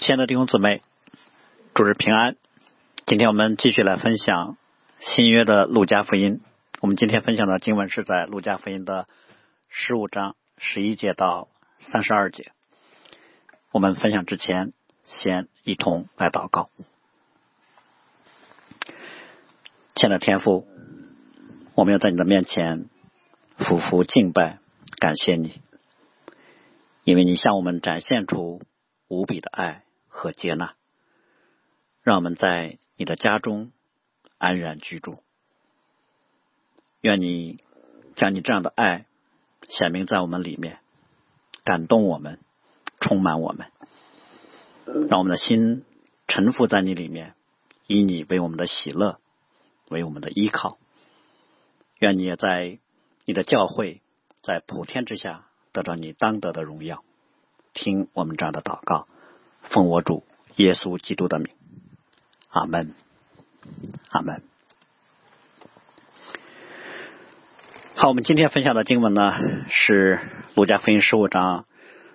亲爱的弟兄姊妹，主日平安。今天我们继续来分享新约的路加福音。我们今天分享的经文是在路加福音的十五章十一节到三十二节。我们分享之前，先一同来祷告。亲爱的天父，我们要在你的面前俯伏敬拜，感谢你，因为你向我们展现出无比的爱和接纳，让我们在你的家中安然居住。愿你将你这样的爱显明在我们里面，感动我们，充满我们，让我们的心沉浮在你里面，以你为我们的喜乐，为我们的依靠。愿你也在你的教会，在普天之下得到你当得的荣耀。听我们这样的祷告，奉我主耶稣基督的名，阿门，阿门。好，我们今天分享的经文呢是《路加福音》十五章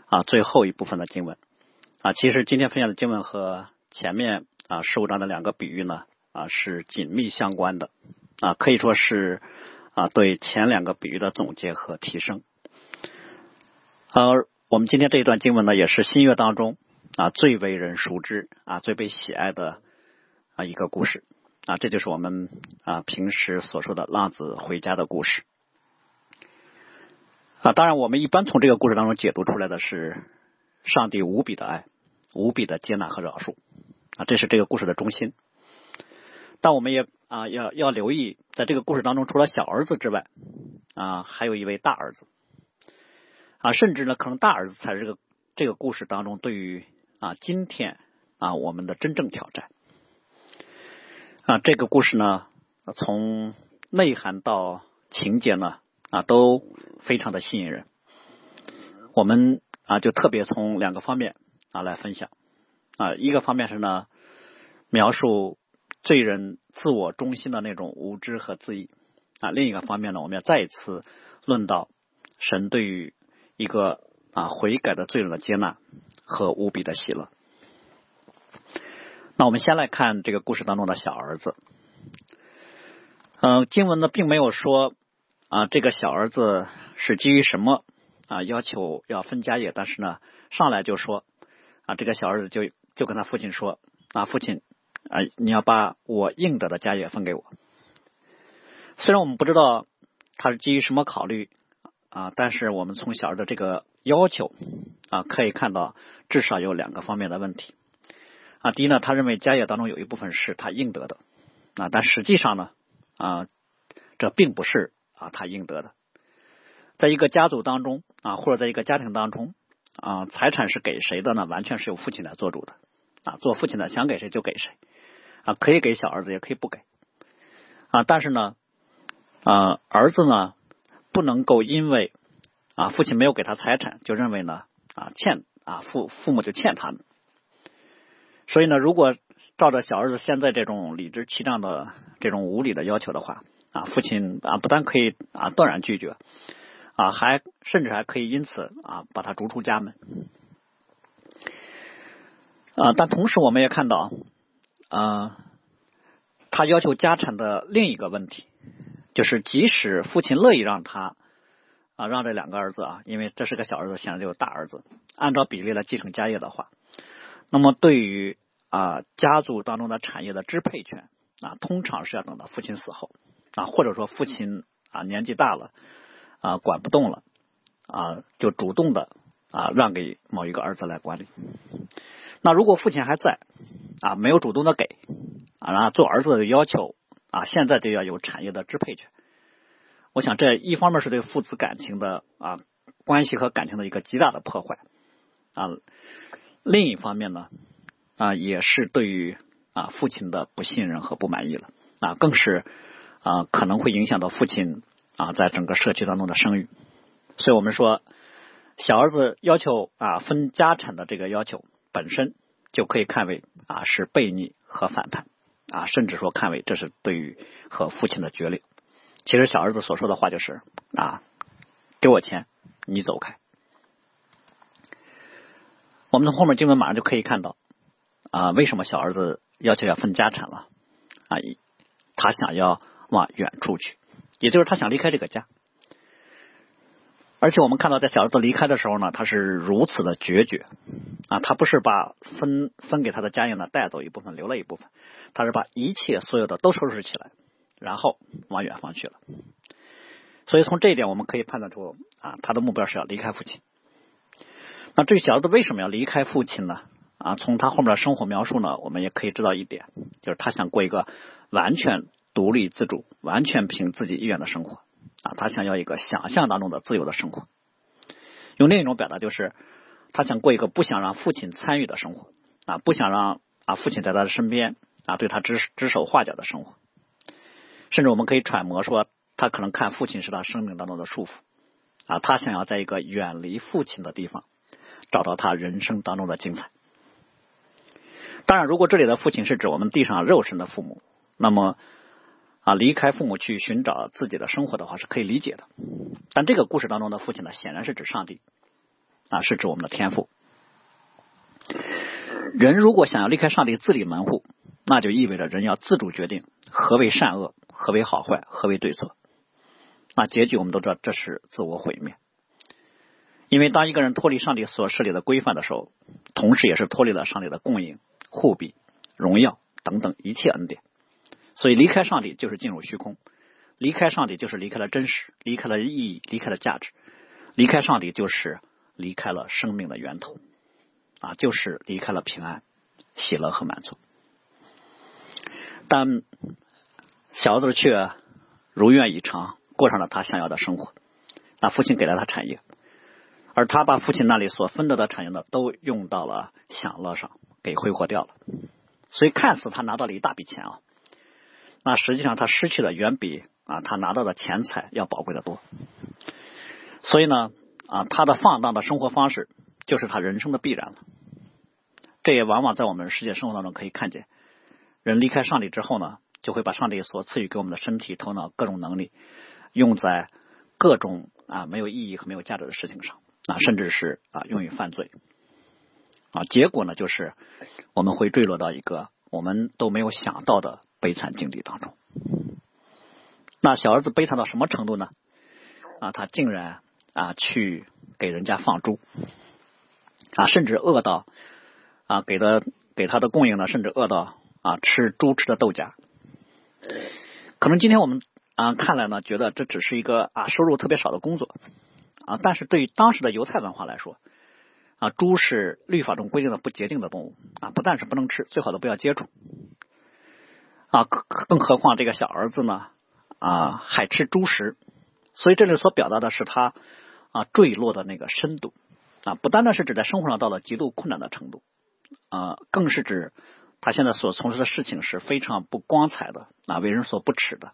啊最后一部分的经文啊。其实今天分享的经文和前面啊十五章的两个比喻呢啊是紧密相关的啊，可以说是啊对前两个比喻的总结和提升。而我们今天这一段经文呢，也是新约当中啊最为人熟知啊最被喜爱的啊一个故事啊，这就是我们啊平时所说的浪子回家的故事。啊，当然，我们一般从这个故事当中解读出来的是上帝无比的爱、无比的接纳和饶恕啊，这是这个故事的中心。但我们也啊要要留意，在这个故事当中，除了小儿子之外啊，还有一位大儿子啊，甚至呢，可能大儿子才是这个这个故事当中对于啊今天啊我们的真正挑战啊。这个故事呢，从内涵到情节呢。啊，都非常的吸引人。我们啊，就特别从两个方面啊来分享啊，一个方面是呢，描述罪人自我中心的那种无知和自义啊；另一个方面呢，我们要再一次论到神对于一个啊悔改的罪人的接纳和无比的喜乐。那我们先来看这个故事当中的小儿子。嗯，经文呢并没有说。啊，这个小儿子是基于什么啊？要求要分家业，但是呢，上来就说啊，这个小儿子就就跟他父亲说啊，父亲啊，你要把我应得的家业分给我。虽然我们不知道他是基于什么考虑啊，但是我们从小儿子这个要求啊，可以看到至少有两个方面的问题啊。第一呢，他认为家业当中有一部分是他应得的啊，但实际上呢啊，这并不是。啊，他应得的，在一个家族当中啊，或者在一个家庭当中啊，财产是给谁的呢？完全是由父亲来做主的啊，做父亲的想给谁就给谁啊，可以给小儿子，也可以不给啊。但是呢，啊，儿子呢，不能够因为啊父亲没有给他财产，就认为呢啊欠啊父父母就欠他们。所以呢，如果照着小儿子现在这种理直气壮的这种无理的要求的话，啊，父亲啊，不但可以啊断然拒绝啊，还甚至还可以因此啊把他逐出家门啊。但同时，我们也看到啊，他要求家产的另一个问题，就是即使父亲乐意让他啊让这两个儿子啊，因为这是个小儿子，显然就是大儿子，按照比例来继承家业的话，那么对于啊家族当中的产业的支配权啊，通常是要等到父亲死后。啊，或者说父亲啊年纪大了啊管不动了啊，就主动的啊让给某一个儿子来管理。那如果父亲还在啊，没有主动的给啊，然后做儿子的要求啊，现在就要有产业的支配权。我想这一方面是对父子感情的啊关系和感情的一个极大的破坏啊，另一方面呢啊也是对于啊父亲的不信任和不满意了啊，更是。啊，可能会影响到父亲啊，在整个社区当中的声誉。所以我们说，小儿子要求啊分家产的这个要求本身就可以看为啊是悖逆和反叛啊，甚至说看为这是对于和父亲的决裂。其实小儿子所说的话就是啊，给我钱，你走开。我们从后面经文马上就可以看到啊，为什么小儿子要求要分家产了？啊，他想要往远处去，也就是他想离开这个家。而且我们看到，在小儿子离开的时候呢，他是如此的决绝啊！他不是把分分给他的家业呢带走一部分，留了一部分，他是把一切所有的都收拾起来，然后往远方去了。所以从这一点我们可以判断出啊，他的目标是要离开父亲。那这个小子为什么要离开父亲呢？啊，从他后面的生活描述呢，我们也可以知道一点，就是他想过一个完全独立自主、完全凭自己意愿的生活。啊，他想要一个想象当中的自由的生活。用另一种表达就是，他想过一个不想让父亲参与的生活啊，不想让啊父亲在他的身边啊对他指指手画脚的生活。甚至我们可以揣摩说，他可能看父亲是他生命当中的束缚啊，他想要在一个远离父亲的地方找到他人生当中的精彩。当然，如果这里的父亲是指我们地上肉身的父母，那么。啊，离开父母去寻找自己的生活的话是可以理解的，但这个故事当中的父亲呢，显然是指上帝，啊，是指我们的天赋。人如果想要离开上帝自立门户，那就意味着人要自主决定何为善恶，何为好坏，何为对错。那结局我们都知道，这是自我毁灭。因为当一个人脱离上帝所设立的规范的时候，同时也是脱离了上帝的供应、护庇、荣耀等等一切恩典。所以离开上帝就是进入虚空，离开上帝就是离开了真实，离开了意义，离开了价值，离开上帝就是离开了生命的源头，啊，就是离开了平安、喜乐和满足。但小子却如愿以偿，过上了他想要的生活。那父亲给了他产业，而他把父亲那里所分得的产业呢，都用到了享乐上，给挥霍掉了。所以看似他拿到了一大笔钱啊。那实际上他失去的远比啊他拿到的钱财要宝贵的多，所以呢啊他的放荡的生活方式就是他人生的必然了。这也往往在我们世界生活当中可以看见，人离开上帝之后呢，就会把上帝所赐予给我们的身体、头脑各种能力用在各种啊没有意义和没有价值的事情上啊，甚至是啊用于犯罪啊。结果呢，就是我们会坠落到一个我们都没有想到的。悲惨境地当中，那小儿子悲惨到什么程度呢？啊，他竟然啊去给人家放猪，啊，甚至饿到啊给的给他的供应呢，甚至饿到啊吃猪吃的豆荚。可能今天我们啊看来呢，觉得这只是一个啊收入特别少的工作啊，但是对于当时的犹太文化来说啊，猪是律法中规定的不洁净的动物啊，不但是不能吃，最好都不要接触。啊，更何况这个小儿子呢？啊，还吃猪食，所以这里所表达的是他啊坠落的那个深度啊，不单单是指在生活上到了极度困难的程度啊，更是指他现在所从事的事情是非常不光彩的啊，为人所不耻的。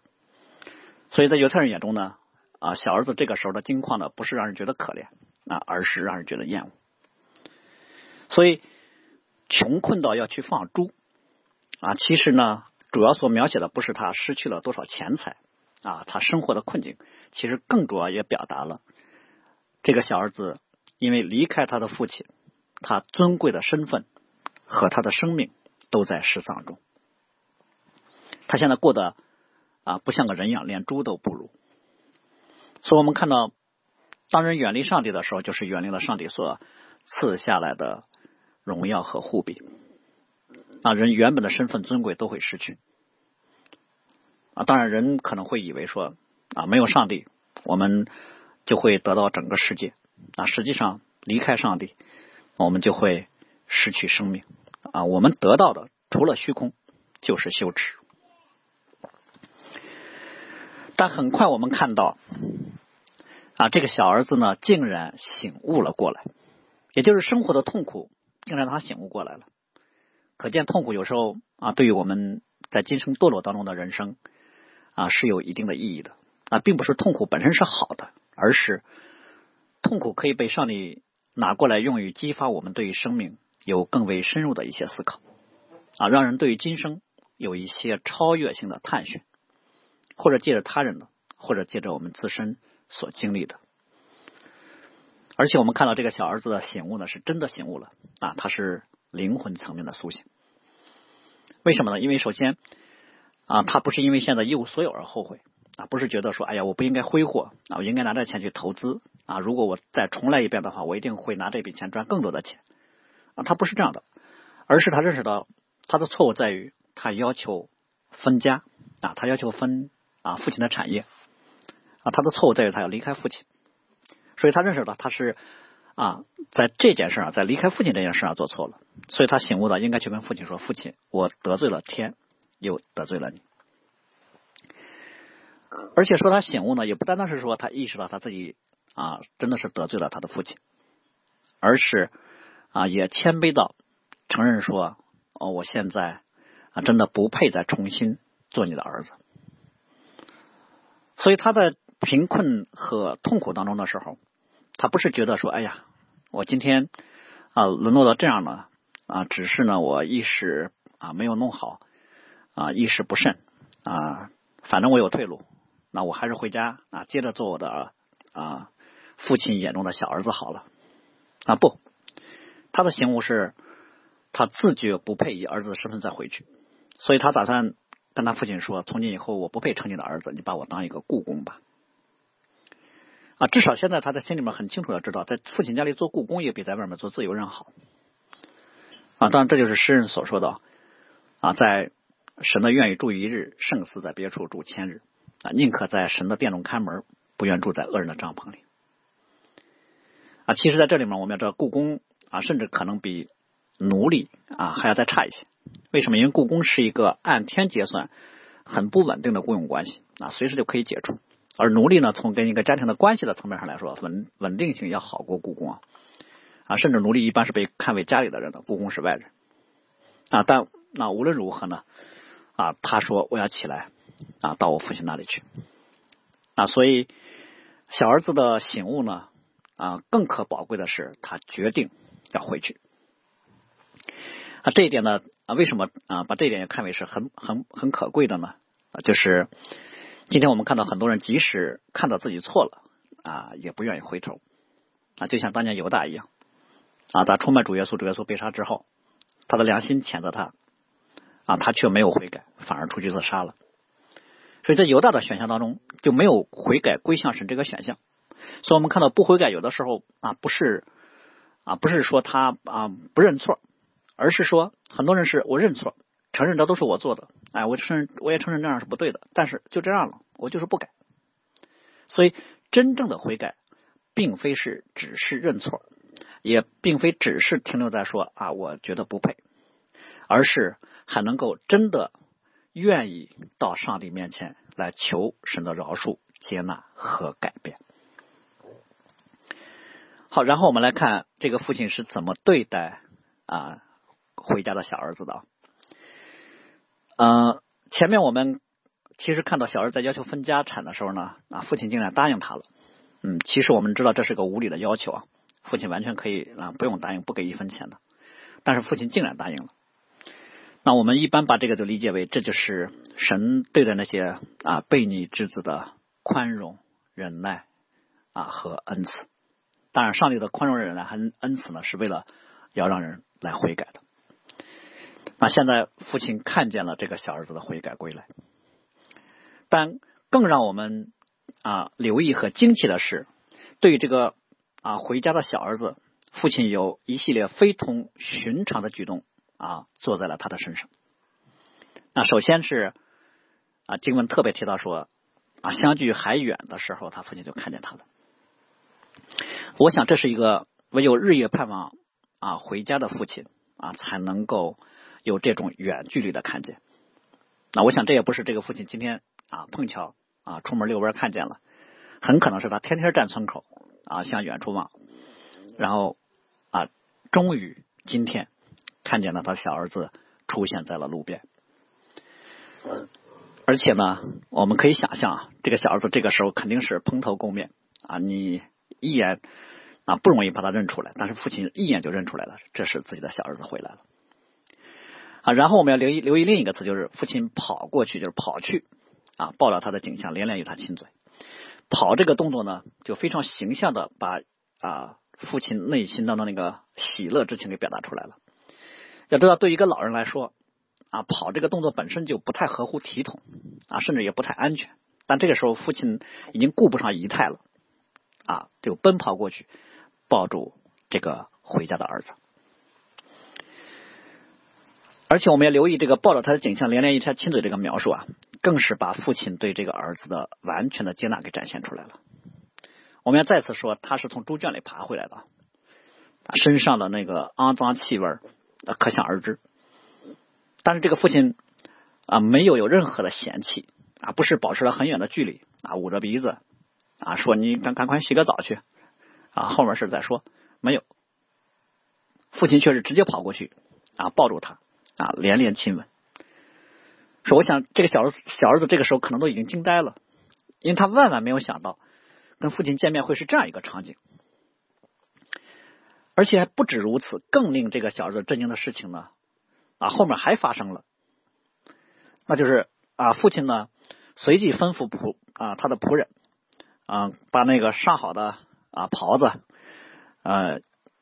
所以在犹太人眼中呢，啊，小儿子这个时候的境况呢，不是让人觉得可怜啊，而是让人觉得厌恶。所以穷困到要去放猪啊，其实呢。主要所描写的不是他失去了多少钱财啊，他生活的困境，其实更主要也表达了这个小儿子因为离开他的父亲，他尊贵的身份和他的生命都在失丧中。他现在过得啊不像个人样，连猪都不如。所以我们看到，当人远离上帝的时候，就是远离了上帝所赐下来的荣耀和护庇。那，人原本的身份尊贵都会失去啊！当然，人可能会以为说啊，没有上帝，我们就会得到整个世界啊。实际上，离开上帝，我们就会失去生命啊。我们得到的除了虚空，就是羞耻。但很快，我们看到啊，这个小儿子呢，竟然醒悟了过来，也就是生活的痛苦，竟然他醒悟过来了。可见痛苦有时候啊，对于我们在今生堕落当中的人生啊，是有一定的意义的啊，并不是痛苦本身是好的，而是痛苦可以被上帝拿过来用于激发我们对于生命有更为深入的一些思考啊，让人对于今生有一些超越性的探寻，或者借着他人的，或者借着我们自身所经历的。而且我们看到这个小儿子的醒悟呢，是真的醒悟了啊，他是。灵魂层面的苏醒为什么呢？因为首先啊，他不是因为现在一无所有而后悔啊，不是觉得说哎呀我不应该挥霍啊，我应该拿这钱去投资啊，如果我再重来一遍的话，我一定会拿这笔钱赚更多的钱啊，他不是这样的，而是他认识到他的错误在于他要求分家啊，他要求分啊父亲的产业啊，他的错误在于他要离开父亲，所以他认识到他是。啊，在这件事上，在离开父亲这件事上做错了，所以他醒悟了，应该去跟父亲说：“父亲，我得罪了天，又得罪了你。”而且说他醒悟呢，也不单单是说他意识到他自己啊，真的是得罪了他的父亲，而是啊，也谦卑到承认说：“哦，我现在啊，真的不配再重新做你的儿子。”所以他在贫困和痛苦当中的时候。他不是觉得说，哎呀，我今天啊沦落到这样了啊，只是呢我一时啊没有弄好啊，一时不慎啊，反正我有退路，那我还是回家啊，接着做我的啊父亲眼中的小儿子好了啊不，他的醒悟是，他自觉不配以儿子的身份再回去，所以他打算跟他父亲说，从今以后我不配称你的儿子，你把我当一个故宫吧。啊，至少现在他在心里面很清楚的知道，在父亲家里做故宫也比在外面做自由人好。啊，当然这就是诗人所说的啊，在神的愿意住一日，胜似在别处住千日。啊，宁可在神的殿中看门，不愿住在恶人的帐篷里。啊，其实在这里面我们要知道，故宫啊，甚至可能比奴隶啊还要再差一些。为什么？因为故宫是一个按天结算、很不稳定的雇佣关系啊，随时就可以解除。而奴隶呢，从跟一个家庭的关系的层面上来说，稳稳定性要好过故宫啊，啊，甚至奴隶一般是被看为家里的人的，故宫是外人啊。但那无论如何呢，啊，他说我要起来啊，到我父亲那里去啊。所以小儿子的醒悟呢，啊，更可宝贵的是他决定要回去啊。这一点呢，啊，为什么啊把这一点也看为是很很很可贵的呢？啊，就是。今天我们看到很多人，即使看到自己错了啊，也不愿意回头啊，就像当年犹大一样啊，他出卖主耶稣，主耶稣被杀之后，他的良心谴责他啊，他却没有悔改，反而出去自杀了。所以在犹大的选项当中，就没有悔改归向神这个选项。所以我们看到不悔改，有的时候啊，不是啊，不是说他啊不认错，而是说很多人是我认错。承认这都是我做的，哎，我承认，我也承认这样是不对的，但是就这样了，我就是不改。所以，真正的悔改，并非是只是认错，也并非只是停留在说啊，我觉得不配，而是还能够真的愿意到上帝面前来求神的饶恕、接纳和改变。好，然后我们来看这个父亲是怎么对待啊回家的小儿子的。嗯，前面我们其实看到小儿子要求分家产的时候呢，啊，父亲竟然答应他了。嗯，其实我们知道这是个无理的要求啊，父亲完全可以啊不用答应，不给一分钱的。但是父亲竟然答应了。那我们一般把这个就理解为，这就是神对待那些啊悖逆之子的宽容、忍耐啊和恩赐。当然，上帝的宽容、忍耐和恩慈呢，是为了要让人来悔改的。那现在父亲看见了这个小儿子的悔改归来，但更让我们啊留意和惊奇的是，对于这个啊回家的小儿子，父亲有一系列非同寻常的举动啊做在了他的身上。那首先是啊经文特别提到说啊相距还远的时候，他父亲就看见他了。我想这是一个唯有日夜盼望啊回家的父亲啊才能够。有这种远距离的看见，那我想这也不是这个父亲今天啊碰巧啊出门遛弯看见了，很可能是他天天站村口啊向远处望，然后啊终于今天看见了他小儿子出现在了路边，而且呢我们可以想象啊这个小儿子这个时候肯定是蓬头垢面啊你一眼啊不容易把他认出来，但是父亲一眼就认出来了，这是自己的小儿子回来了。啊，然后我们要留意留意另一个词，就是父亲跑过去，就是跑去啊，抱着他的景象，连连与他亲嘴。跑这个动作呢，就非常形象的把啊父亲内心当中那个喜乐之情给表达出来了。要知道，对一个老人来说啊，跑这个动作本身就不太合乎体统啊，甚至也不太安全。但这个时候，父亲已经顾不上仪态了啊，就奔跑过去，抱住这个回家的儿子。而且我们要留意这个抱着他的景象，连连一下亲嘴这个描述啊，更是把父亲对这个儿子的完全的接纳给展现出来了。我们要再次说，他是从猪圈里爬回来的，身上的那个肮脏气味可想而知。但是这个父亲啊，没有有任何的嫌弃啊，不是保持了很远的距离啊，捂着鼻子啊，说你赶赶快洗个澡去啊，后面事再说。没有，父亲却是直接跑过去啊，抱住他。啊，连连亲吻，说：“我想这个小儿子小儿子这个时候可能都已经惊呆了，因为他万万没有想到跟父亲见面会是这样一个场景，而且还不止如此，更令这个小儿子震惊的事情呢，啊，后面还发生了，那就是啊，父亲呢随即吩咐仆啊他的仆人啊，把那个上好的啊袍子，呃，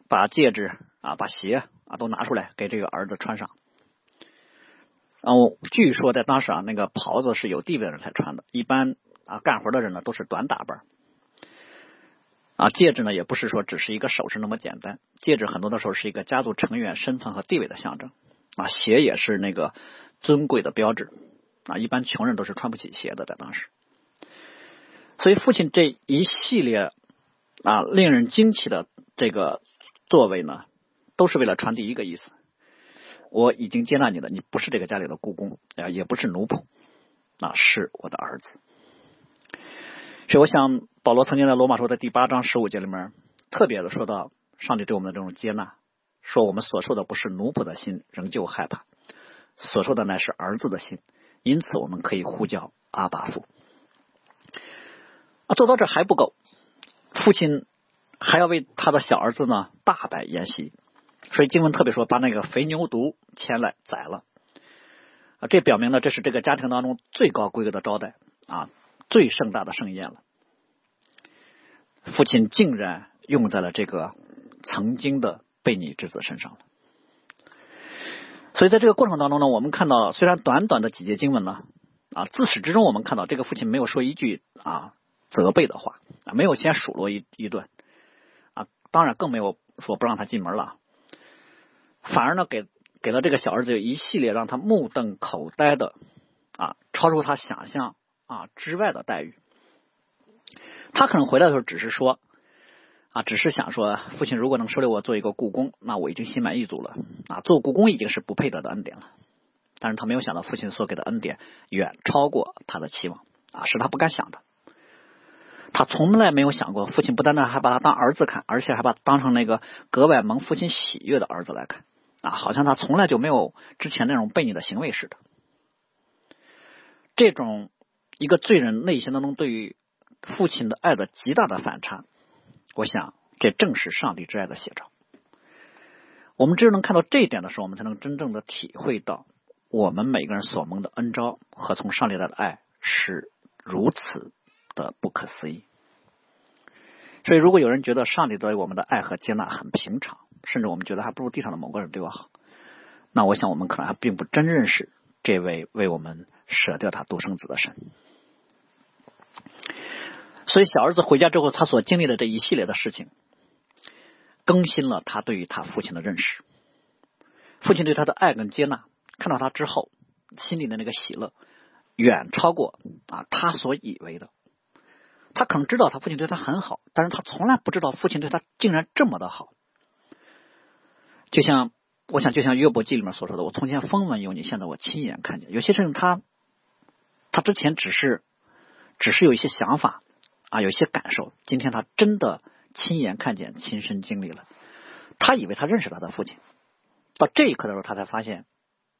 把戒指啊，把鞋啊都拿出来给这个儿子穿上。”然后据说在当时啊，那个袍子是有地位的人才穿的，一般啊干活的人呢都是短打扮。啊，戒指呢也不是说只是一个首饰那么简单，戒指很多的时候是一个家族成员身份和地位的象征。啊，鞋也是那个尊贵的标志。啊，一般穷人都是穿不起鞋的，在当时。所以父亲这一系列啊令人惊奇的这个作为呢，都是为了传递一个意思。我已经接纳你了，你不是这个家里的故宫啊，也不是奴仆，啊，是我的儿子。所以，我想保罗曾经在罗马书的第八章十五节里面特别的说到，上帝对我们的这种接纳，说我们所受的不是奴仆的心，仍旧害怕，所受的乃是儿子的心，因此我们可以呼叫阿巴父。啊，做到这还不够，父亲还要为他的小儿子呢大摆筵席。所以经文特别说，把那个肥牛犊牵来宰了啊，这表明了这是这个家庭当中最高规格的招待啊，最盛大的盛宴了。父亲竟然用在了这个曾经的悖逆之子身上了。所以在这个过程当中呢，我们看到虽然短短的几节经文呢啊，自始至终我们看到这个父亲没有说一句啊责备的话啊，没有先数落一一顿啊，当然更没有说不让他进门了。反而呢，给给了这个小儿子一系列让他目瞪口呆的啊，超出他想象啊之外的待遇。他可能回来的时候只是说啊，只是想说，父亲如果能收留我做一个故宫，那我已经心满意足了啊。做故宫已经是不配得的恩典了。但是他没有想到，父亲所给的恩典远超过他的期望啊，是他不敢想的。他从来没有想过，父亲不单单还把他当儿子看，而且还把当成那个格外蒙父亲喜悦的儿子来看。啊，好像他从来就没有之前那种悖逆的行为似的。这种一个罪人内心当中对于父亲的爱的极大的反差，我想这正是上帝之爱的写照。我们只有能看到这一点的时候，我们才能真正的体会到我们每个人所蒙的恩招和从上帝来的爱是如此的不可思议。所以，如果有人觉得上帝对我们的爱和接纳很平常，甚至我们觉得还不如地上的某个人对我好，那我想我们可能还并不真认识这位为我们舍掉他独生子的神。所以小儿子回家之后，他所经历的这一系列的事情，更新了他对于他父亲的认识。父亲对他的爱跟接纳，看到他之后心里的那个喜乐，远超过啊他所以为的。他可能知道他父亲对他很好，但是他从来不知道父亲对他竟然这么的好。就像我想，就像约伯记里面所说的：“我从前风闻有你，现在我亲眼看见。”有些事情他他之前只是只是有一些想法啊，有一些感受，今天他真的亲眼看见，亲身经历了。他以为他认识他的父亲，到这一刻的时候，他才发现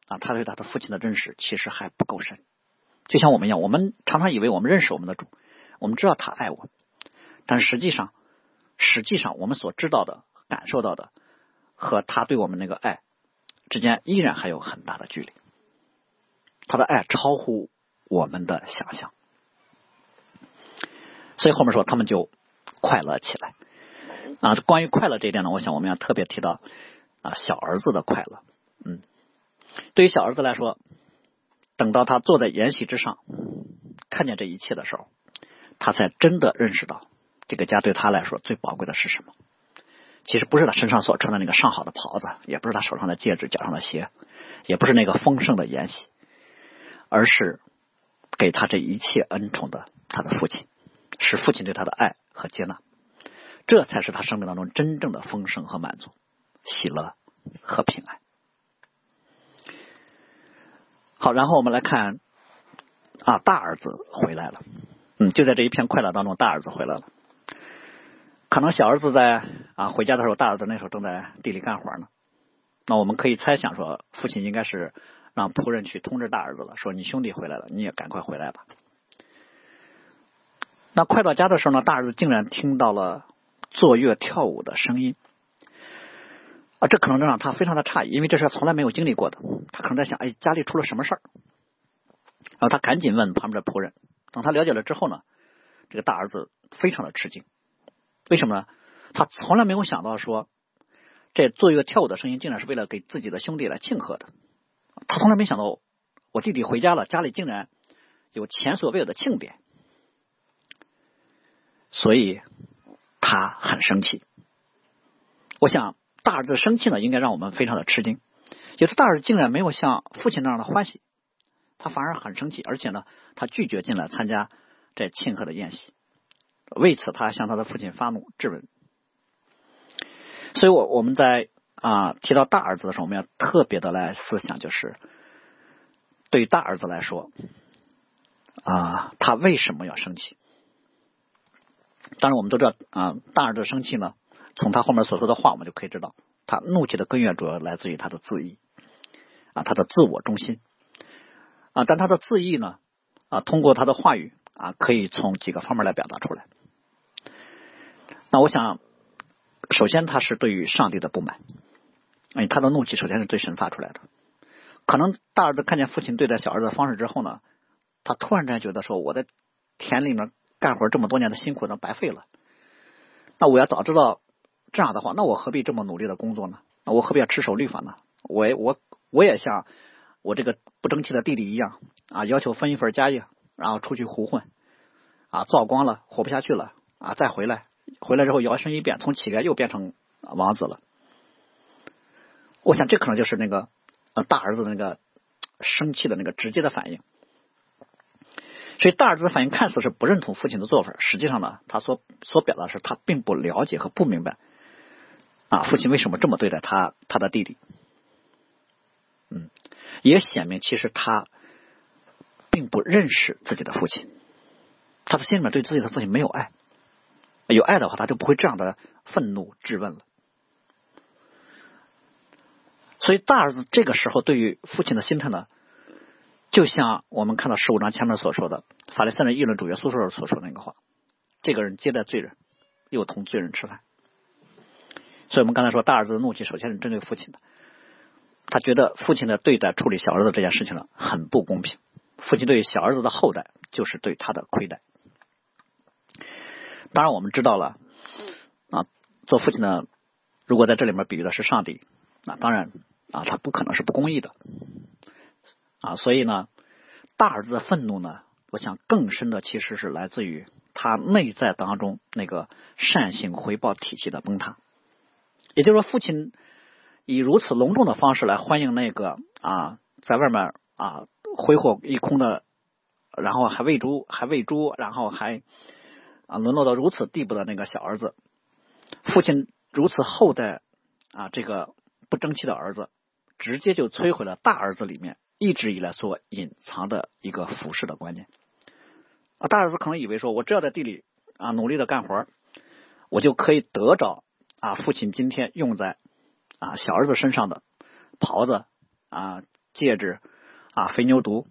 啊，他对他的父亲的认识其实还不够深。就像我们一样，我们常常以为我们认识我们的主，我们知道他爱我，但是实际上，实际上我们所知道的、感受到的。和他对我们那个爱之间依然还有很大的距离，他的爱超乎我们的想象，所以后面说他们就快乐起来啊。关于快乐这一点呢，我想我们要特别提到啊小儿子的快乐，嗯，对于小儿子来说，等到他坐在筵席之上，看见这一切的时候，他才真的认识到，这个家对他来说最宝贵的是什么。其实不是他身上所穿的那个上好的袍子，也不是他手上的戒指、脚上的鞋，也不是那个丰盛的筵席，而是给他这一切恩宠的他的父亲，是父亲对他的爱和接纳，这才是他生命当中真正的丰盛和满足、喜乐和平安。好，然后我们来看啊，大儿子回来了，嗯，就在这一片快乐当中，大儿子回来了。可能小儿子在啊回家的时候，大儿子那时候正在地里干活呢。那我们可以猜想说，父亲应该是让仆人去通知大儿子了，说你兄弟回来了，你也赶快回来吧。那快到家的时候呢，大儿子竟然听到了坐月跳舞的声音啊，这可能让他非常的诧异，因为这是从来没有经历过的。他可能在想，哎，家里出了什么事儿？然后他赶紧问旁边的仆人。等他了解了之后呢，这个大儿子非常的吃惊。为什么呢？他从来没有想到说，这做一个跳舞的声音，竟然是为了给自己的兄弟来庆贺的。他从来没想到，我弟弟回家了，家里竟然有前所未有的庆典，所以他很生气。我想大儿子生气呢，应该让我们非常的吃惊，就是大儿子竟然没有像父亲那样的欢喜，他反而很生气，而且呢，他拒绝进来参加这庆贺的宴席。为此，他向他的父亲发怒质问。所以，我我们在啊提到大儿子的时候，我们要特别的来思想，就是对大儿子来说，啊，他为什么要生气？当然，我们都知道啊，大儿子生气呢，从他后面所说的话，我们就可以知道，他怒气的根源主要来自于他的自意啊，他的自我中心啊，但他的字意呢啊，通过他的话语啊，可以从几个方面来表达出来。那我想，首先他是对于上帝的不满，哎，他的怒气首先是对神发出来的。可能大儿子看见父亲对待小儿子的方式之后呢，他突然间觉得说，我在田里面干活这么多年的辛苦，都白费了。那我要早知道这样的话，那我何必这么努力的工作呢？那我何必要持守律法呢？我我我也像我这个不争气的弟弟一样啊，要求分一份家业，然后出去胡混啊，造光了，活不下去了啊，再回来。回来之后摇身一变，从乞丐又变成王子了。我想这可能就是那个大儿子的那个生气的那个直接的反应。所以大儿子的反应看似是不认同父亲的做法，实际上呢，他所所表达是他并不了解和不明白啊父亲为什么这么对待他他的弟弟。也显明其实他并不认识自己的父亲，他的心里面对自己的父亲没有爱。有爱的话，他就不会这样的愤怒质问了。所以大儿子这个时候对于父亲的心态呢，就像我们看到十五章前面所说的法利赛人议论主耶稣时候所说的那个话：这个人接待罪人，又同罪人吃饭。所以我们刚才说大儿子的怒气首先是针对父亲的，他觉得父亲的对待处理小儿子这件事情呢很不公平，父亲对小儿子的后代就是对他的亏待。当然，我们知道了啊，做父亲的如果在这里面比喻的是上帝，那当然啊，他不可能是不公义的啊。所以呢，大儿子的愤怒呢，我想更深的其实是来自于他内在当中那个善性回报体系的崩塌。也就是说，父亲以如此隆重的方式来欢迎那个啊，在外面啊挥霍一空的，然后还喂猪，还喂猪，然后还。啊，沦落到如此地步的那个小儿子，父亲如此厚待啊这个不争气的儿子，直接就摧毁了大儿子里面一直以来所隐藏的一个服饰的观念。啊，大儿子可能以为说，我只要在地里啊努力的干活，我就可以得着啊父亲今天用在啊小儿子身上的袍子啊戒指啊肥牛犊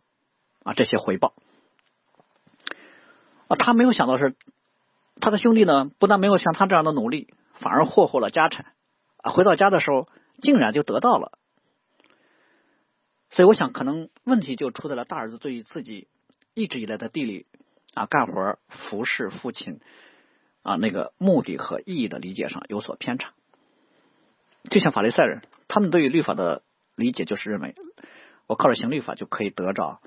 啊这些回报。啊，他没有想到是。他的兄弟呢，不但没有像他这样的努力，反而霍霍了家产啊！回到家的时候，竟然就得到了。所以，我想可能问题就出在了大儿子对于自己一直以来的地里啊干活服侍父亲啊那个目的和意义的理解上有所偏差。就像法利赛人，他们对于律法的理解就是认为我靠着行律法就可以得着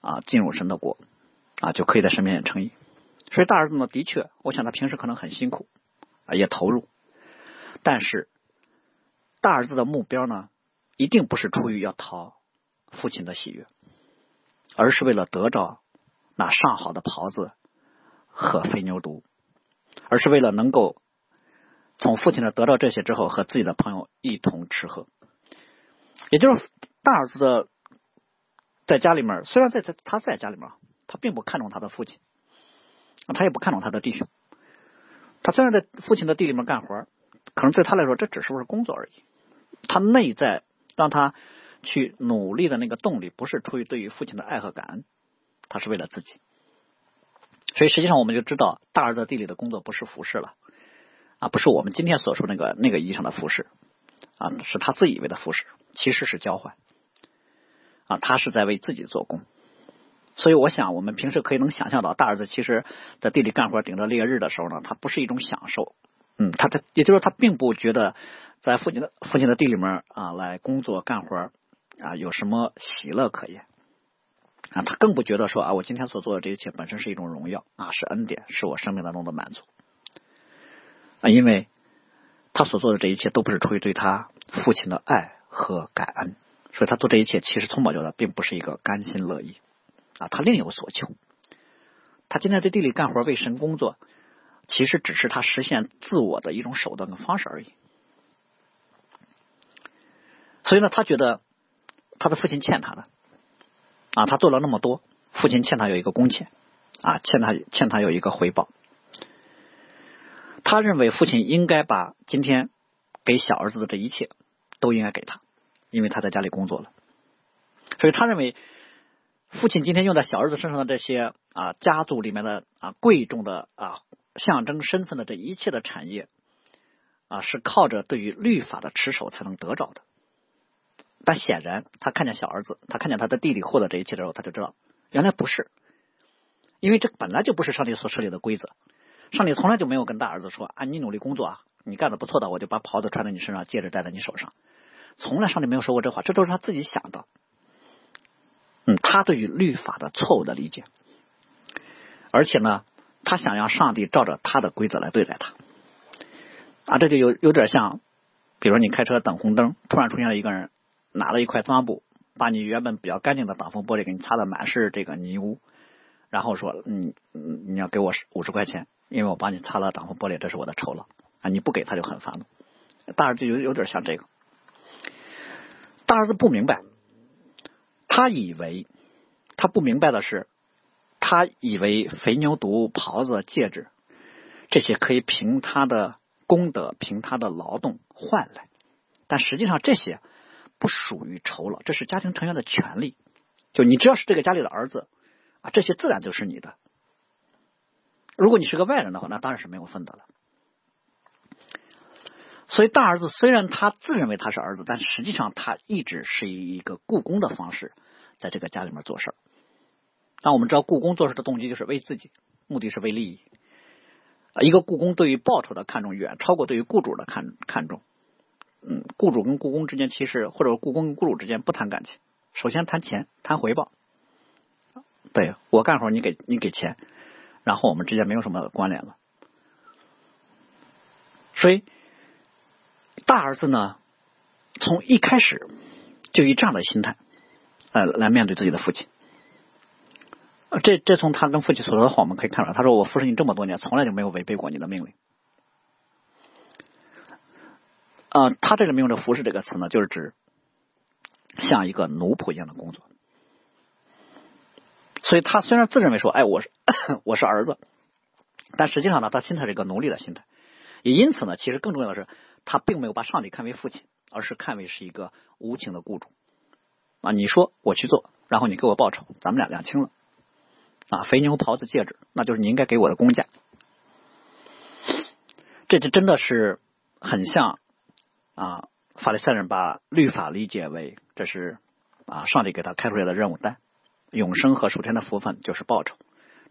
啊进入神的国啊，就可以在神面前称义。所以大儿子呢，的确，我想他平时可能很辛苦啊，也投入，但是大儿子的目标呢，一定不是出于要讨父亲的喜悦，而是为了得着那上好的袍子和肥牛犊，而是为了能够。从父亲那得到这些之后，和自己的朋友一同吃喝，也就是大儿子的在家里面，虽然在在他在家里面，他并不看重他的父亲，他也不看重他的弟兄。他虽然在父亲的地里面干活，可能对他来说这只是不是工作而已。他内在让他去努力的那个动力，不是出于对于父亲的爱和感恩，他是为了自己。所以实际上我们就知道，大儿子地里的工作不是服侍了。啊，不是我们今天所说那个那个意义上的服饰，啊，是他自以为的服饰，其实是交换，啊，他是在为自己做工，所以我想，我们平时可以能想象到，大儿子其实在地里干活顶着烈日的时候呢，他不是一种享受，嗯，他的也就是说他并不觉得在父亲的父亲的地里面啊来工作干活啊有什么喜乐可言，啊，他更不觉得说啊我今天所做的这一切本身是一种荣耀啊是恩典，是我生命当中的满足。啊，因为他所做的这一切都不是出于对他父亲的爱和感恩，所以他做这一切其实从宝觉得并不是一个甘心乐意啊，他另有所求。他今天在地里干活为神工作，其实只是他实现自我的一种手段跟方式而已。所以呢，他觉得他的父亲欠他的啊，他做了那么多，父亲欠他有一个工钱啊，欠他欠他有一个回报。他认为父亲应该把今天给小儿子的这一切都应该给他，因为他在家里工作了。所以他认为父亲今天用在小儿子身上的这些啊家族里面的啊贵重的啊象征身份的这一切的产业啊是靠着对于律法的持守才能得着的。但显然他看见小儿子，他看见他的弟弟获得这一切的时候，他就知道原来不是，因为这本来就不是上帝所设立的规则。上帝从来就没有跟大儿子说：“啊，你努力工作啊，你干的不错的，我就把袍子穿在你身上，戒指戴在你手上。”从来上帝没有说过这话，这都是他自己想的。嗯，他对于律法的错误的理解，而且呢，他想让上帝照着他的规则来对待他。啊，这就有有点像，比如你开车等红灯，突然出现了一个人，拿了一块脏布，把你原本比较干净的挡风玻璃给你擦的满是这个泥污，然后说：“嗯嗯，你要给我五十块钱。”因为我帮你擦了挡风玻璃，这是我的酬劳啊！你不给他就很烦了。大儿子有有点像这个，大儿子不明白，他以为他不明白的是，他以为肥牛犊、袍子、戒指这些可以凭他的功德、凭他的劳动换来，但实际上这些不属于酬劳，这是家庭成员的权利。就你只要是这个家里的儿子啊，这些自然就是你的。如果你是个外人的话，那当然是没有分的了。所以大儿子虽然他自认为他是儿子，但实际上他一直是以一个雇工的方式在这个家里面做事儿。但我们知道，雇工做事的动机就是为自己，目的是为利益。啊，一个雇工对于报酬的看重远超过对于雇主的看看重。嗯，雇主跟雇工之间其实，或者雇工跟雇主之间不谈感情，首先谈钱，谈回报。对我干活，你给你给钱。然后我们之间没有什么关联了，所以大儿子呢，从一开始就以这样的心态，呃，来面对自己的父亲。这这从他跟父亲所说的话，我们可以看出来，他说：“我服侍你这么多年，从来就没有违背过你的命令。”啊，他这里面用的“服侍”这个词呢，就是指像一个奴仆一样的工作。所以他虽然自认为说，哎，我是我是儿子，但实际上呢，他心态是一个奴隶的心态。也因此呢，其实更重要的是，他并没有把上帝看为父亲，而是看为是一个无情的雇主啊。你说我去做，然后你给我报酬，咱们俩两清了啊。肥牛袍子戒指，那就是你应该给我的工价。这就真的是很像啊，法利赛人把律法理解为这是啊，上帝给他开出来的任务单。永生和属天的福分就是报酬，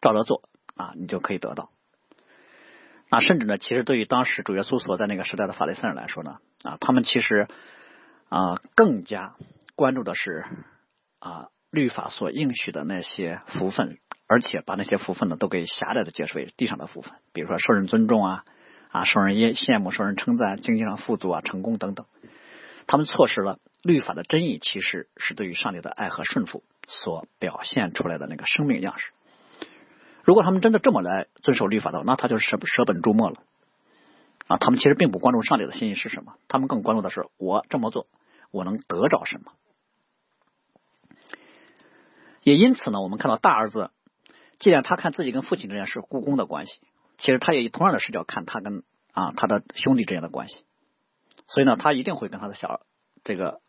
照着做啊，你就可以得到。那甚至呢，其实对于当时主耶稣所在那个时代的法利赛人来说呢，啊，他们其实啊更加关注的是啊律法所应许的那些福分，而且把那些福分呢都给狭窄的解释为地上的福分，比如说受人尊重啊啊受人羡羡慕、受人称赞、经济上富足啊、成功等等。他们错失了律法的真意，其实是对于上帝的爱和顺服所表现出来的那个生命样式。如果他们真的这么来遵守律法的话，那他就舍舍本逐末了啊！他们其实并不关注上帝的心意是什么，他们更关注的是我这么做我能得着什么。也因此呢，我们看到大儿子，既然他看自己跟父亲之间是故宫的关系，其实他也以同样的视角看他跟啊他的兄弟之间的关系。所以呢，他一定会跟他的小这个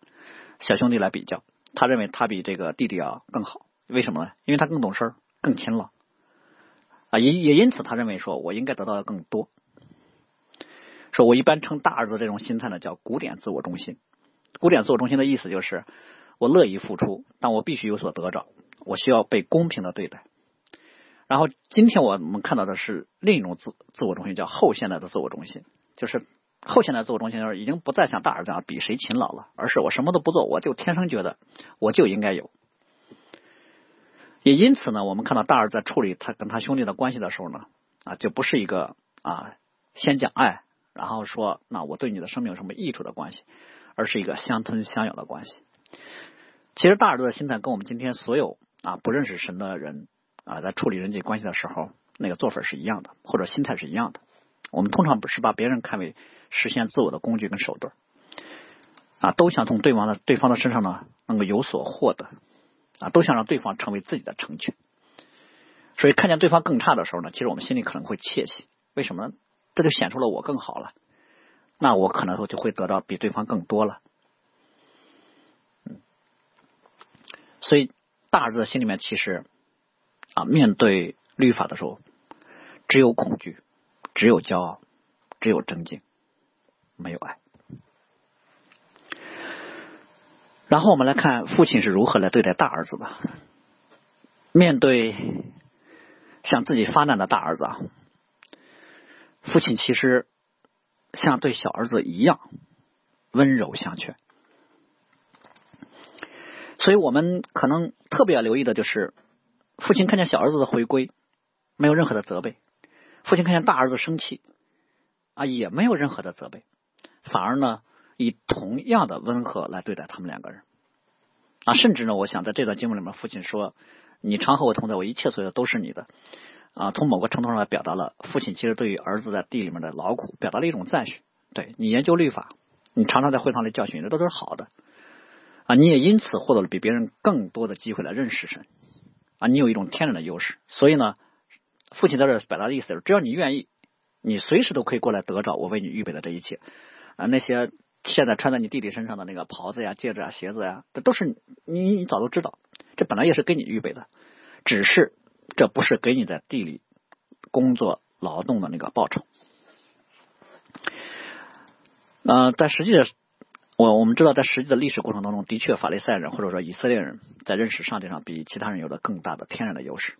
小兄弟来比较。他认为他比这个弟弟啊更好，为什么呢？因为他更懂事更勤劳啊。也也因此，他认为说我应该得到的更多。说我一般称大儿子这种心态呢，叫古典自我中心。古典自我中心的意思就是，我乐意付出，但我必须有所得着，我需要被公平的对待。然后今天我们看到的是另一种自自我中心，叫后现代的自我中心，就是。后现代自我中心就是已经不再像大儿子这样比谁勤劳了，而是我什么都不做，我就天生觉得我就应该有。也因此呢，我们看到大儿子在处理他跟他兄弟的关系的时候呢，啊，就不是一个啊先讲爱，然后说那我对你的生命有什么益处的关系，而是一个相吞相咬的关系。其实大儿子的心态跟我们今天所有啊不认识神的人啊在处理人际关系的时候那个做法是一样的，或者心态是一样的。我们通常不是把别人看为实现自我的工具跟手段，啊，都想从对方的对方的身上呢能够有所获得，啊，都想让对方成为自己的成全。所以看见对方更差的时候呢，其实我们心里可能会窃喜，为什么呢？这就显出了我更好了，那我可能就会得到比对方更多了。嗯，所以大儿子心里面其实啊，面对律法的时候，只有恐惧。只有骄傲，只有争竞，没有爱。然后我们来看父亲是如何来对待大儿子的。面对向自己发难的大儿子啊，父亲其实像对小儿子一样温柔相劝。所以我们可能特别要留意的就是，父亲看见小儿子的回归，没有任何的责备。父亲看见大儿子生气，啊，也没有任何的责备，反而呢，以同样的温和来对待他们两个人，啊，甚至呢，我想在这段经文里面，父亲说：“你常和我同在，我一切所有的都是你的。”啊，从某个程度上来表达了父亲其实对于儿子在地里面的劳苦，表达了一种赞许。对你研究律法，你常常在会堂里教训，这都是好的，啊，你也因此获得了比别人更多的机会来认识神，啊，你有一种天然的优势，所以呢。父亲在这表达的意思是，只要你愿意，你随时都可以过来得着我为你预备的这一切啊。那些现在穿在你弟弟身上的那个袍子呀、戒指啊、鞋子呀，这都是你你早都知道，这本来也是给你预备的，只是这不是给你在地里工作劳动的那个报酬。呃，在实际的，我我们知道，在实际的历史过程当中，的确法利赛人或者说以色列人在认识上帝上比其他人有了更大的天然的优势。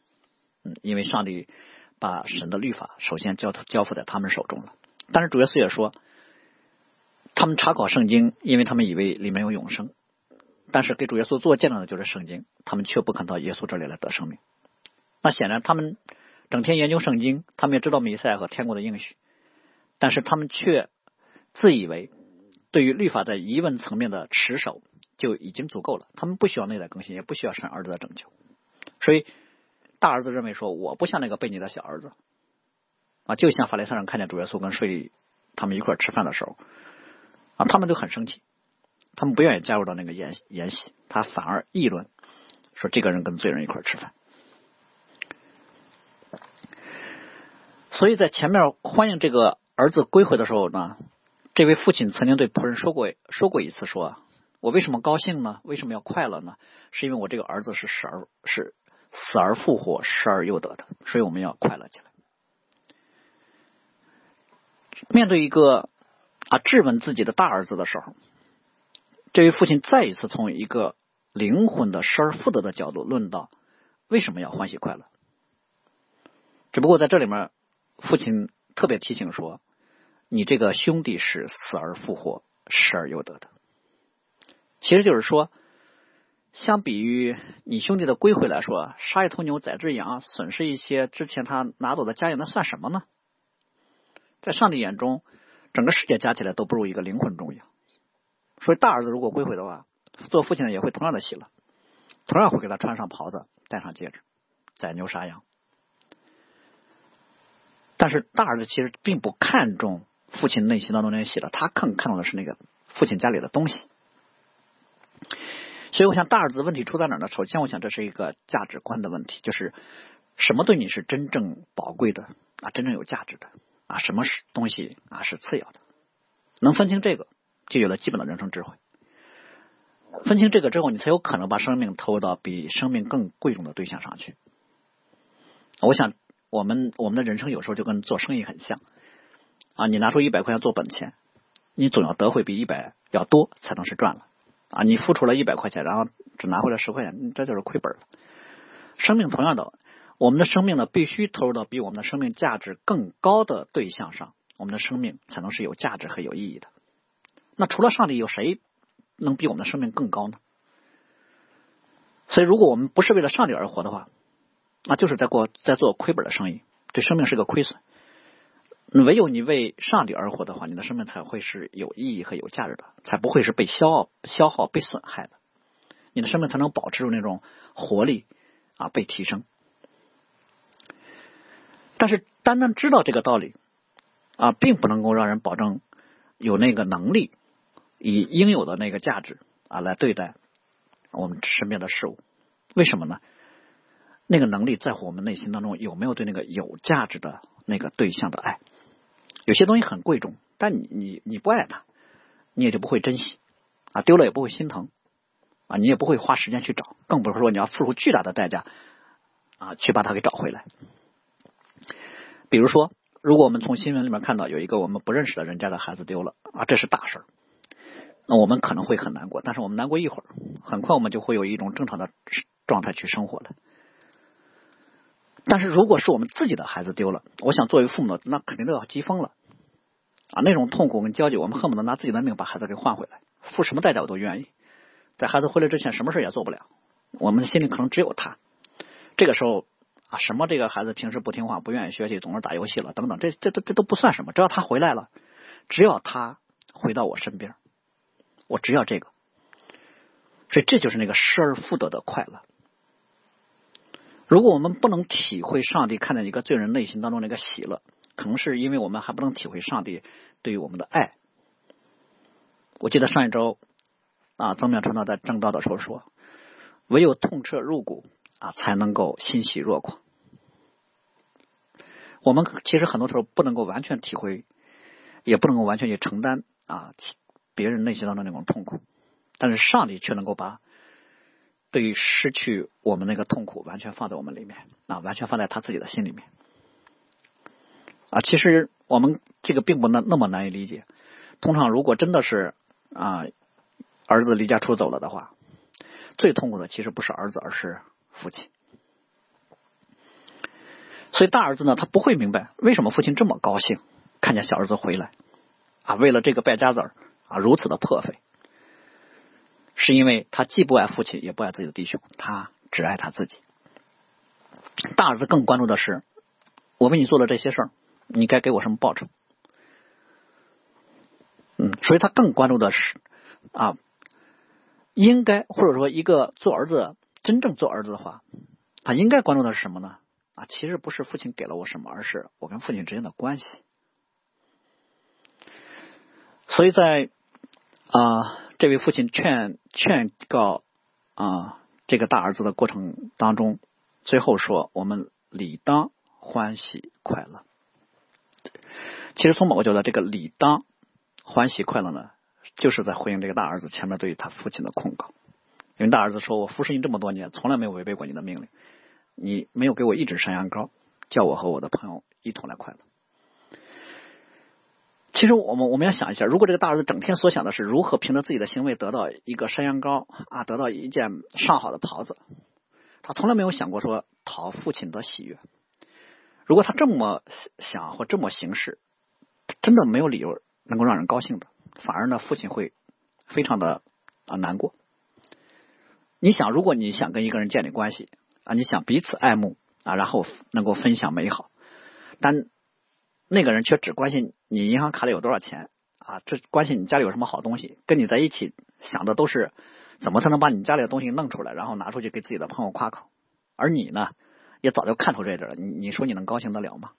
嗯，因为上帝把神的律法首先交交付在他们手中了。但是主耶稣也说，他们查考圣经，因为他们以为里面有永生。但是给主耶稣做见证的就是圣经，他们却不肯到耶稣这里来得生命。那显然他们整天研究圣经，他们也知道弥赛和天国的应许，但是他们却自以为对于律法在疑问层面的持守就已经足够了，他们不需要内在更新，也不需要神儿子的拯救，所以。大儿子认为说：“我不像那个悖逆的小儿子啊，就像法利赛人看见主耶稣跟税吏他们一块吃饭的时候啊，他们都很生气，他们不愿意加入到那个宴宴席，他反而议论说这个人跟罪人一块吃饭。所以在前面欢迎这个儿子归回的时候呢，这位父亲曾经对仆人说过说过一次说：我为什么高兴呢？为什么要快乐呢？是因为我这个儿子是神是。”死而复活，失而又得的，所以我们要快乐起来。面对一个啊质问自己的大儿子的时候，这位父亲再一次从一个灵魂的失而复得的角度论到为什么要欢喜快乐。只不过在这里面，父亲特别提醒说：“你这个兄弟是死而复活，失而又得的。”其实就是说，相比于你兄弟的归回来说，杀一头牛，宰只羊，损失一些之前他拿走的家业，那算什么呢？在上帝眼中，整个世界加起来都不如一个灵魂重要。所以大儿子如果归回的话，做父亲的也会同样的喜乐，同样会给他穿上袍子，戴上戒指，宰牛杀羊。但是大儿子其实并不看重父亲内心当中那些喜乐，他更看重的是那个父亲家里的东西。所以，我想大儿子问题出在哪呢？首先，我想这是一个价值观的问题，就是什么对你是真正宝贵的啊，真正有价值的啊，什么是东西啊是次要的？能分清这个，就有了基本的人生智慧。分清这个之后，你才有可能把生命投入到比生命更贵重的对象上去。我想，我们我们的人生有时候就跟做生意很像啊，你拿出一百块钱做本钱，你总要得回比一百要多，才能是赚了。啊，你付出了一百块钱，然后只拿回来十块钱，这就是亏本了。生命同样的，我们的生命呢，必须投入到比我们的生命价值更高的对象上，我们的生命才能是有价值和有意义的。那除了上帝，有谁能比我们的生命更高呢？所以，如果我们不是为了上帝而活的话，那就是在过在做亏本的生意，对生命是个亏损。唯有你为上帝而活的话，你的生命才会是有意义和有价值的，才不会是被消耗、消耗、被损害的。你的生命才能保持住那种活力啊，被提升。但是，单单知道这个道理啊，并不能够让人保证有那个能力以应有的那个价值啊来对待我们身边的事物。为什么呢？那个能力在乎我们内心当中有没有对那个有价值的那个对象的爱。有些东西很贵重，但你你你不爱它，你也就不会珍惜啊，丢了也不会心疼啊，你也不会花时间去找，更不是说你要付出巨大的代价啊去把它给找回来。比如说，如果我们从新闻里面看到有一个我们不认识的人家的孩子丢了啊，这是大事儿，那我们可能会很难过，但是我们难过一会儿，很快我们就会有一种正常的状态去生活了。但是如果是我们自己的孩子丢了，我想作为父母，那肯定都要急疯了啊！那种痛苦跟焦急，我们恨不得拿自己的命把孩子给换回来，付什么代价我都愿意。在孩子回来之前，什么事也做不了，我们的心里可能只有他。这个时候啊，什么这个孩子平时不听话、不愿意学习、总是打游戏了等等，这这这这都不算什么。只要他回来了，只要他回到我身边，我只要这个，所以这就是那个失而复得的快乐。如果我们不能体会上帝看见一个罪人内心当中那个喜乐，可能是因为我们还不能体会上帝对于我们的爱。我记得上一周啊，曾妙传道在正道的时候说：“唯有痛彻入骨啊，才能够欣喜若狂。”我们其实很多时候不能够完全体会，也不能够完全去承担啊别人内心当中那种痛苦，但是上帝却能够把。对于失去我们那个痛苦，完全放在我们里面啊，完全放在他自己的心里面啊。其实我们这个并不那那么难以理解。通常如果真的是啊儿子离家出走了的话，最痛苦的其实不是儿子，而是父亲。所以大儿子呢，他不会明白为什么父亲这么高兴看见小儿子回来啊，为了这个败家子儿啊如此的破费。是因为他既不爱父亲，也不爱自己的弟兄，他只爱他自己。大儿子更关注的是，我为你做了这些事儿，你该给我什么报酬？嗯，所以他更关注的是啊，应该或者说一个做儿子真正做儿子的话，他应该关注的是什么呢？啊，其实不是父亲给了我什么，而是我跟父亲之间的关系。所以在啊。这位父亲劝劝告啊，这个大儿子的过程当中，最后说：“我们理当欢喜快乐。”其实从某个角度，这个“理当欢喜快乐”呢，就是在回应这个大儿子前面对于他父亲的控告。因为大儿子说：“我服侍你这么多年，从来没有违背过你的命令，你没有给我一只山羊羔，叫我和我的朋友一同来快乐。”其实我们我们要想一下，如果这个大儿子整天所想的是如何凭着自己的行为得到一个山羊羔啊，得到一件上好的袍子，他从来没有想过说讨父亲的喜悦。如果他这么想或这么行事，真的没有理由能够让人高兴的，反而呢，父亲会非常的啊难过。你想，如果你想跟一个人建立关系啊，你想彼此爱慕啊，然后能够分享美好，但那个人却只关心你银行卡里有多少钱啊，这关心你家里有什么好东西，跟你在一起想的都是怎么才能把你家里的东西弄出来，然后拿出去给自己的朋友夸口，而你呢，也早就看透这一点了，你你说你能高兴得了吗？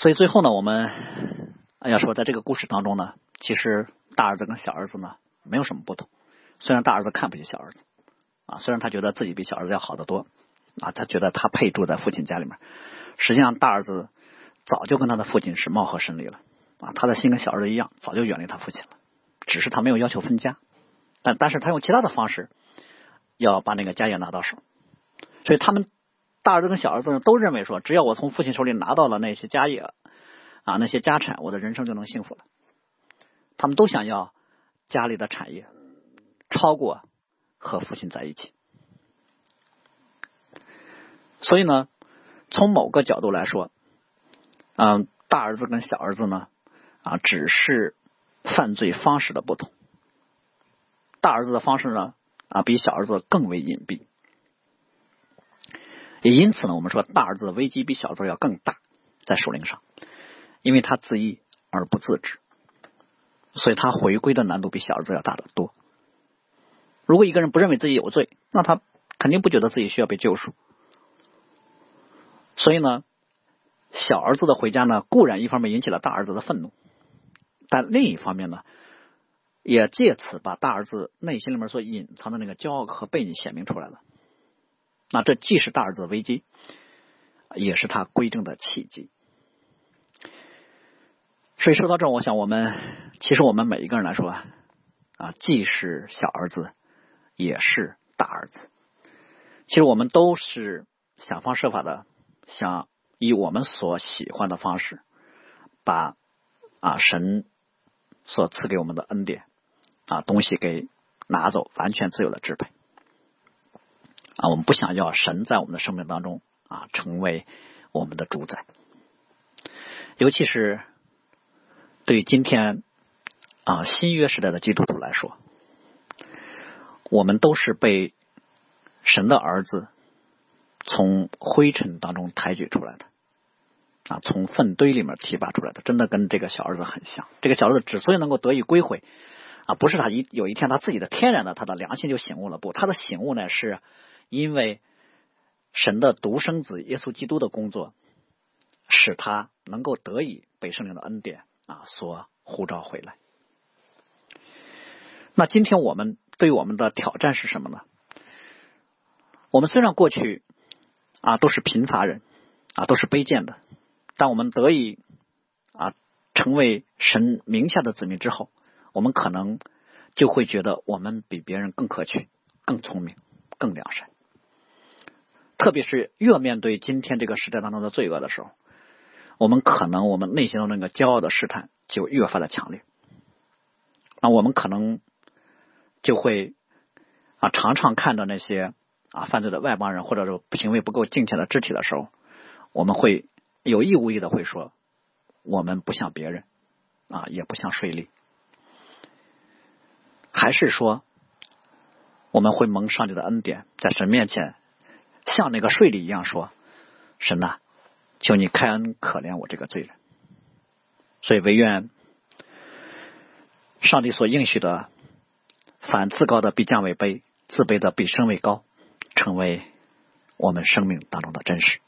所以最后呢，我们要说，在这个故事当中呢，其实大儿子跟小儿子呢没有什么不同。虽然大儿子看不起小儿子啊，虽然他觉得自己比小儿子要好得多啊，他觉得他配住在父亲家里面。实际上，大儿子早就跟他的父亲是貌合神离了啊，他的心跟小儿子一样，早就远离他父亲了。只是他没有要求分家，但但是他用其他的方式要把那个家业拿到手。所以他们。大儿子跟小儿子呢，都认为说，只要我从父亲手里拿到了那些家业啊，那些家产，我的人生就能幸福了。他们都想要家里的产业超过和父亲在一起。所以呢，从某个角度来说，嗯，大儿子跟小儿子呢，啊，只是犯罪方式的不同。大儿子的方式呢，啊，比小儿子更为隐蔽。也因此呢，我们说大儿子的危机比小儿子要更大，在属灵上，因为他自义而不自知，所以他回归的难度比小儿子要大得多。如果一个人不认为自己有罪，那他肯定不觉得自己需要被救赎。所以呢，小儿子的回家呢，固然一方面引起了大儿子的愤怒，但另一方面呢，也借此把大儿子内心里面所隐藏的那个骄傲和背逆显明出来了。那这既是大儿子的危机，也是他归正的契机。所以说到这，我想我们其实我们每一个人来说啊，啊，既是小儿子，也是大儿子。其实我们都是想方设法的，想以我们所喜欢的方式，把啊神所赐给我们的恩典啊东西给拿走，完全自由的支配。啊，我们不想要神在我们的生命当中啊成为我们的主宰，尤其是对今天啊新约时代的基督徒来说，我们都是被神的儿子从灰尘当中抬举出来的啊，从粪堆里面提拔出来的，真的跟这个小儿子很像。这个小儿子之所以能够得以归回啊，不是他一有一天他自己的天然的他的良心就醒悟了，不，他的醒悟呢是。因为神的独生子耶稣基督的工作，使他能够得以被圣灵的恩典啊所呼召回来。那今天我们对我们的挑战是什么呢？我们虽然过去啊都是贫乏人啊都是卑贱的，但我们得以啊成为神名下的子民之后，我们可能就会觉得我们比别人更可取、更聪明、更良善。特别是越面对今天这个时代当中的罪恶的时候，我们可能我们内心的那个骄傲的试探就越发的强烈。那我们可能就会啊常常看到那些啊犯罪的外邦人或者说行为不够敬虔的肢体的时候，我们会有意无意的会说我们不像别人啊也不像税吏，还是说我们会蒙上帝的恩典在神面前。像那个税吏一样说：“神呐，求你开恩可怜我这个罪人。”所以唯愿上帝所应许的，凡自高的必降为卑，自卑的必升为高，成为我们生命当中的真实。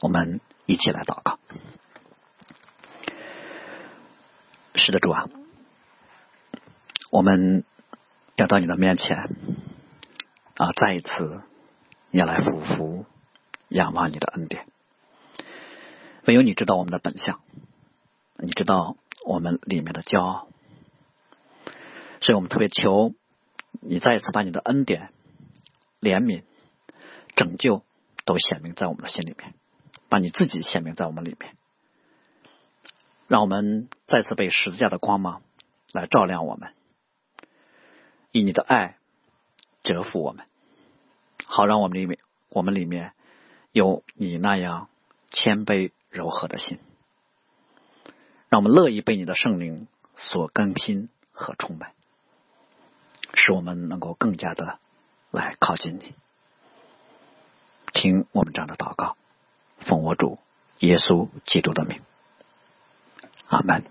我们一起来祷告。是的，主啊，我们要到你的面前啊，再一次。要来俯伏仰望你的恩典，唯有你知道我们的本相，你知道我们里面的骄傲，所以我们特别求你再一次把你的恩典、怜悯、拯救都显明在我们的心里面，把你自己显明在我们里面，让我们再次被十字架的光芒来照亮我们，以你的爱折服我们。好，让我们里面，我们里面有你那样谦卑柔和的心，让我们乐意被你的圣灵所更新和充满。使我们能够更加的来靠近你。听我们这样的祷告，奉我主耶稣基督的名，阿门。